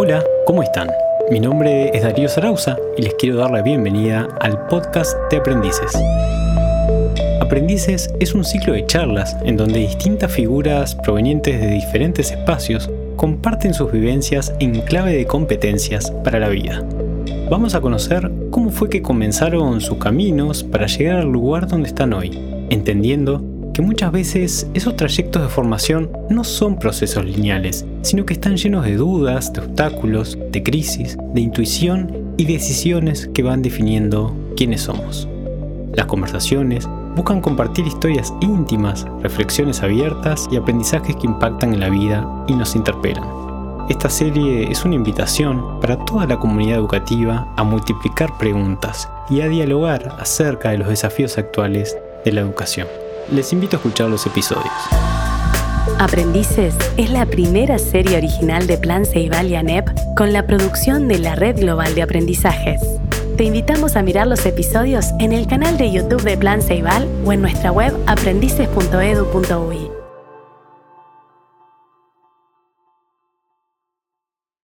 Hola, ¿cómo están? Mi nombre es Darío Zarauza y les quiero dar la bienvenida al podcast de Aprendices. Aprendices es un ciclo de charlas en donde distintas figuras provenientes de diferentes espacios comparten sus vivencias en clave de competencias para la vida. Vamos a conocer cómo fue que comenzaron sus caminos para llegar al lugar donde están hoy, entendiendo que muchas veces esos trayectos de formación no son procesos lineales, sino que están llenos de dudas, de obstáculos, de crisis, de intuición y decisiones que van definiendo quiénes somos. Las conversaciones buscan compartir historias íntimas, reflexiones abiertas y aprendizajes que impactan en la vida y nos interpelan. Esta serie es una invitación para toda la comunidad educativa a multiplicar preguntas y a dialogar acerca de los desafíos actuales de la educación les invito a escuchar los episodios. Aprendices es la primera serie original de Plan Ceibal y ANEP con la producción de la Red Global de Aprendizajes. Te invitamos a mirar los episodios en el canal de YouTube de Plan Ceibal o en nuestra web aprendices.edu.ui.